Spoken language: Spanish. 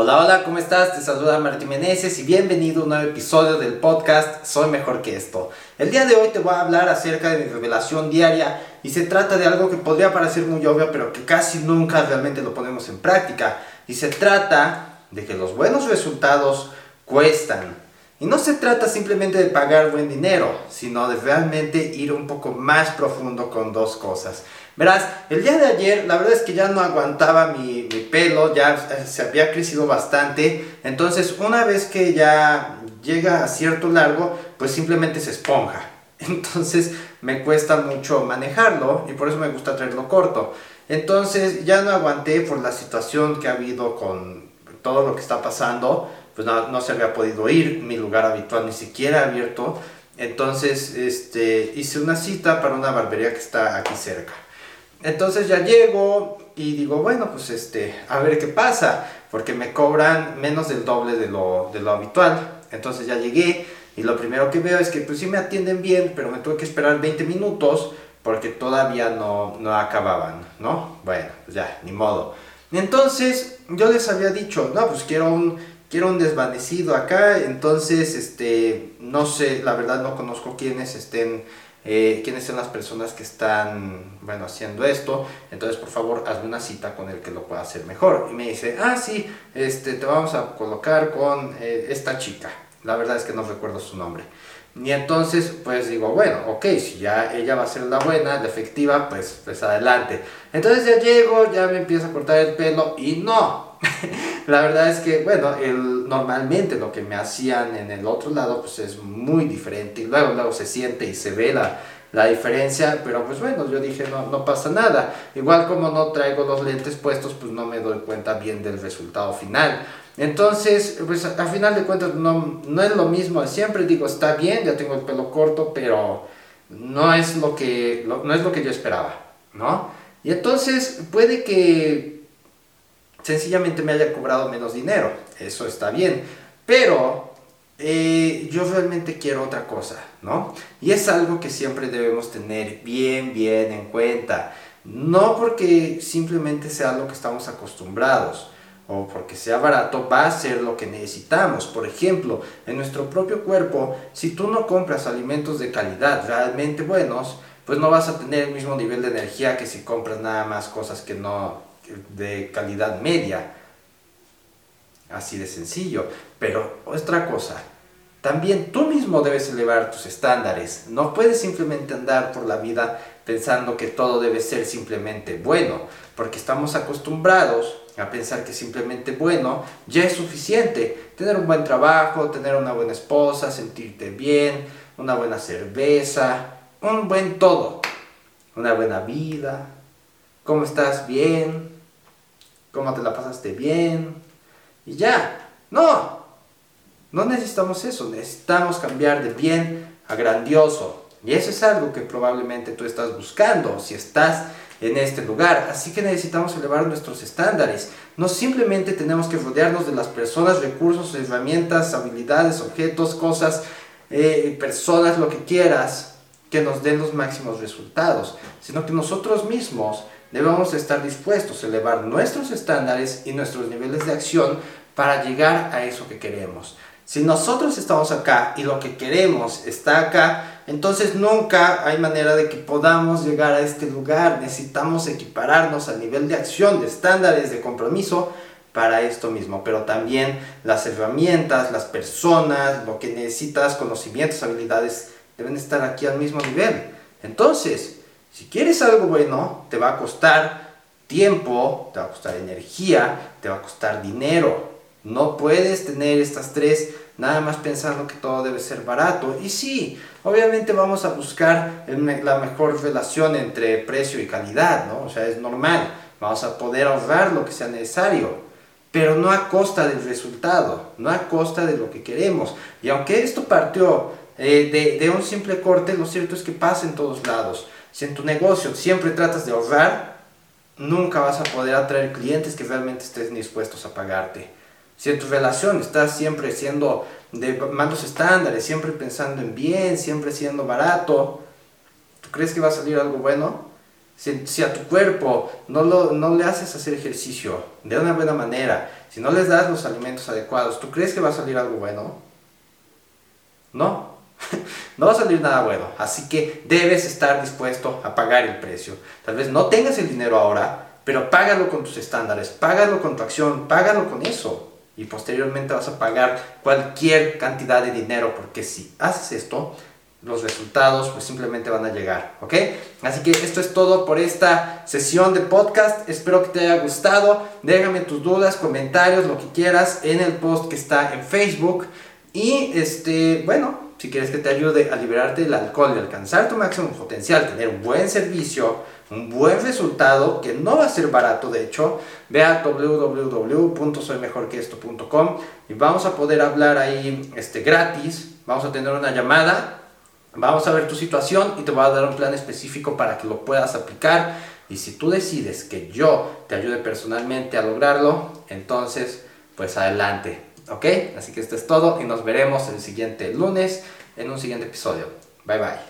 Hola, hola, ¿cómo estás? Te saluda Martín Meneses y bienvenido a un nuevo episodio del podcast Soy Mejor que esto. El día de hoy te voy a hablar acerca de mi revelación diaria y se trata de algo que podría parecer muy obvio pero que casi nunca realmente lo ponemos en práctica. Y se trata de que los buenos resultados cuestan. Y no se trata simplemente de pagar buen dinero, sino de realmente ir un poco más profundo con dos cosas. Verás, el día de ayer la verdad es que ya no aguantaba mi, pelo, ya se había crecido bastante. Entonces una vez que ya llega a cierto largo, pues simplemente se esponja. Entonces me cuesta mucho manejarlo y por eso me gusta traerlo corto. Entonces ya no aguanté por la situación que ha habido con todo lo que está pasando pues no, se había podido ir, mi lugar habitual ni siquiera abierto. Entonces este, hice una cita para una barbería que está aquí cerca. Entonces ya llego y digo, bueno, pues este, a ver qué pasa, porque me cobran menos del doble de lo, de lo habitual. Entonces ya llegué y lo primero que veo es que pues sí me atienden bien, pero me tuve que esperar 20 minutos porque todavía no, no acababan, ¿no? Bueno, pues ya, ni modo. Entonces yo les había dicho, no, pues quiero un quiero un desvanecido acá, entonces, este, no sé, la verdad no conozco quiénes estén, eh, quiénes son las personas que están, bueno, haciendo esto, entonces por favor hazme una cita con el que lo pueda hacer mejor. Y me dice, ah, sí, este, te vamos a colocar con eh, esta chica, la verdad es que no recuerdo su nombre. Y entonces, pues digo, bueno, ok, si ya ella va a ser la buena, la efectiva, pues, pues adelante. Entonces ya llego, ya me empiezo a cortar el pelo y no, la verdad es que, bueno, el, normalmente lo que me hacían en el otro lado pues es muy diferente y luego, luego se siente y se ve la, la diferencia, pero pues bueno, yo dije no, no pasa nada. Igual como no traigo los lentes puestos, pues no me doy cuenta bien del resultado final. Entonces, pues a final de cuentas no, no es lo mismo. Siempre digo, está bien, ya tengo el pelo corto, pero no es lo que, no es lo que yo esperaba, ¿no? Y entonces puede que sencillamente me haya cobrado menos dinero. Eso está bien. Pero eh, yo realmente quiero otra cosa, ¿no? Y es algo que siempre debemos tener bien, bien en cuenta. No porque simplemente sea lo que estamos acostumbrados o porque sea barato, va a ser lo que necesitamos. Por ejemplo, en nuestro propio cuerpo, si tú no compras alimentos de calidad realmente buenos, pues no vas a tener el mismo nivel de energía que si compras nada más cosas que no, de calidad media. Así de sencillo. Pero otra cosa, también tú mismo debes elevar tus estándares. No puedes simplemente andar por la vida pensando que todo debe ser simplemente bueno, porque estamos acostumbrados a pensar que simplemente bueno ya es suficiente. Tener un buen trabajo, tener una buena esposa, sentirte bien, una buena cerveza, un buen todo, una buena vida. ¿Cómo estás? Bien cómo te la pasaste bien y ya. No, no necesitamos eso, necesitamos cambiar de bien a grandioso. Y eso es algo que probablemente tú estás buscando si estás en este lugar. Así que necesitamos elevar nuestros estándares. No simplemente tenemos que rodearnos de las personas, recursos, herramientas, habilidades, objetos, cosas, eh, personas, lo que quieras, que nos den los máximos resultados, sino que nosotros mismos debemos estar dispuestos a elevar nuestros estándares y nuestros niveles de acción para llegar a eso que queremos. Si nosotros estamos acá y lo que queremos está acá, entonces nunca hay manera de que podamos llegar a este lugar. Necesitamos equipararnos al nivel de acción, de estándares, de compromiso para esto mismo, pero también las herramientas, las personas, lo que necesitas, conocimientos, habilidades, deben estar aquí al mismo nivel. Entonces, si quieres algo bueno, te va a costar tiempo, te va a costar energía, te va a costar dinero. No puedes tener estas tres nada más pensando que todo debe ser barato. Y sí, obviamente vamos a buscar la mejor relación entre precio y calidad, ¿no? O sea, es normal. Vamos a poder ahorrar lo que sea necesario, pero no a costa del resultado, no a costa de lo que queremos. Y aunque esto partió eh, de, de un simple corte, lo cierto es que pasa en todos lados. Si en tu negocio siempre tratas de ahorrar, nunca vas a poder atraer clientes que realmente estén dispuestos a pagarte. Si en tu relación estás siempre siendo de malos estándares, siempre pensando en bien, siempre siendo barato, ¿tú crees que va a salir algo bueno? Si, a tu cuerpo no, lo, no le haces hacer ejercicio de una buena manera, si no les das los alimentos adecuados, ¿tú crees que va a salir algo bueno? No, no va a salir nada bueno. Así que debes estar dispuesto a pagar el precio. Tal vez no tengas el dinero ahora, pero págalo con tus estándares, págalo con tu acción, págalo con eso. Y posteriormente vas a pagar cualquier cantidad de dinero, porque si haces esto, los resultados pues simplemente van a llegar, ¿ok? Así que esto es todo por esta sesión de podcast, espero que te haya gustado, déjame tus dudas, comentarios, lo que quieras en el post que está en Facebook y este, bueno, si quieres que te ayude a liberarte del alcohol y alcanzar tu máximo potencial, tener un buen servicio, un buen resultado, que no va a ser barato de hecho, ve a www.soymejorqueesto.com y vamos a poder hablar ahí este, gratis, vamos a tener una llamada Vamos a ver tu situación y te voy a dar un plan específico para que lo puedas aplicar. Y si tú decides que yo te ayude personalmente a lograrlo, entonces, pues adelante. ¿Ok? Así que esto es todo y nos veremos el siguiente lunes en un siguiente episodio. Bye bye.